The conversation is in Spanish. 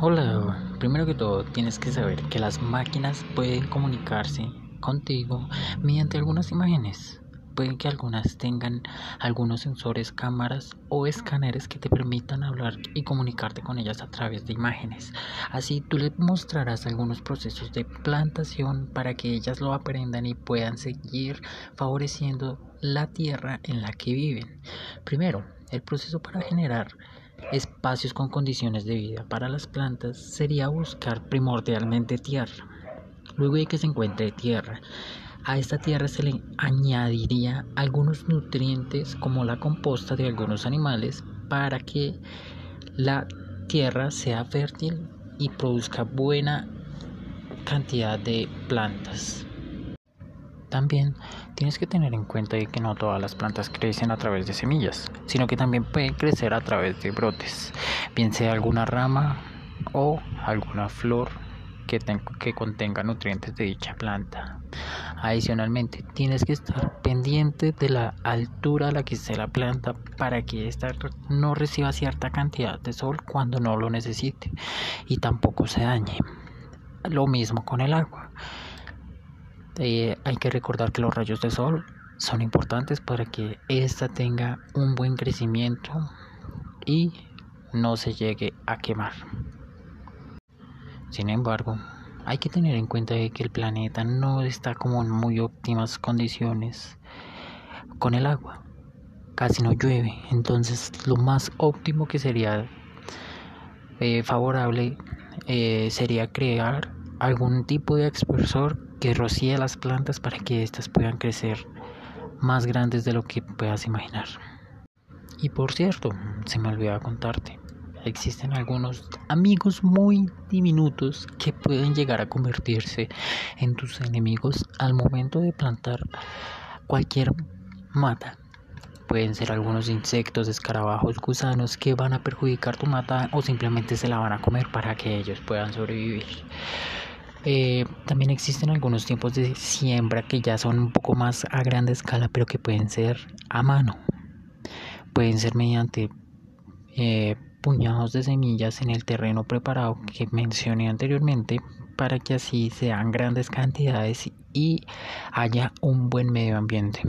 Hola, primero que todo tienes que saber que las máquinas pueden comunicarse contigo mediante algunas imágenes. Pueden que algunas tengan algunos sensores, cámaras o escáneres que te permitan hablar y comunicarte con ellas a través de imágenes. Así tú les mostrarás algunos procesos de plantación para que ellas lo aprendan y puedan seguir favoreciendo la tierra en la que viven. Primero, el proceso para generar espacios con condiciones de vida para las plantas sería buscar primordialmente tierra. Luego de que se encuentre tierra, a esta tierra se le añadiría algunos nutrientes como la composta de algunos animales para que la tierra sea fértil y produzca buena cantidad de plantas. También tienes que tener en cuenta que no todas las plantas crecen a través de semillas, sino que también pueden crecer a través de brotes, bien sea alguna rama o alguna flor que, que contenga nutrientes de dicha planta. Adicionalmente, tienes que estar pendiente de la altura a la que esté la planta para que ésta no reciba cierta cantidad de sol cuando no lo necesite y tampoco se dañe. Lo mismo con el agua. Eh, hay que recordar que los rayos de sol son importantes para que ésta tenga un buen crecimiento y no se llegue a quemar. Sin embargo, hay que tener en cuenta que el planeta no está como en muy óptimas condiciones con el agua. Casi no llueve, entonces lo más óptimo que sería eh, favorable eh, sería crear algún tipo de expresor que rocíe las plantas para que éstas puedan crecer más grandes de lo que puedas imaginar. Y por cierto, se me olvidaba contarte, existen algunos amigos muy diminutos que pueden llegar a convertirse en tus enemigos al momento de plantar cualquier mata. Pueden ser algunos insectos, escarabajos, gusanos que van a perjudicar tu mata o simplemente se la van a comer para que ellos puedan sobrevivir. Eh, también existen algunos tiempos de siembra que ya son un poco más a grande escala, pero que pueden ser a mano. Pueden ser mediante eh, puñados de semillas en el terreno preparado que mencioné anteriormente para que así sean grandes cantidades y haya un buen medio ambiente.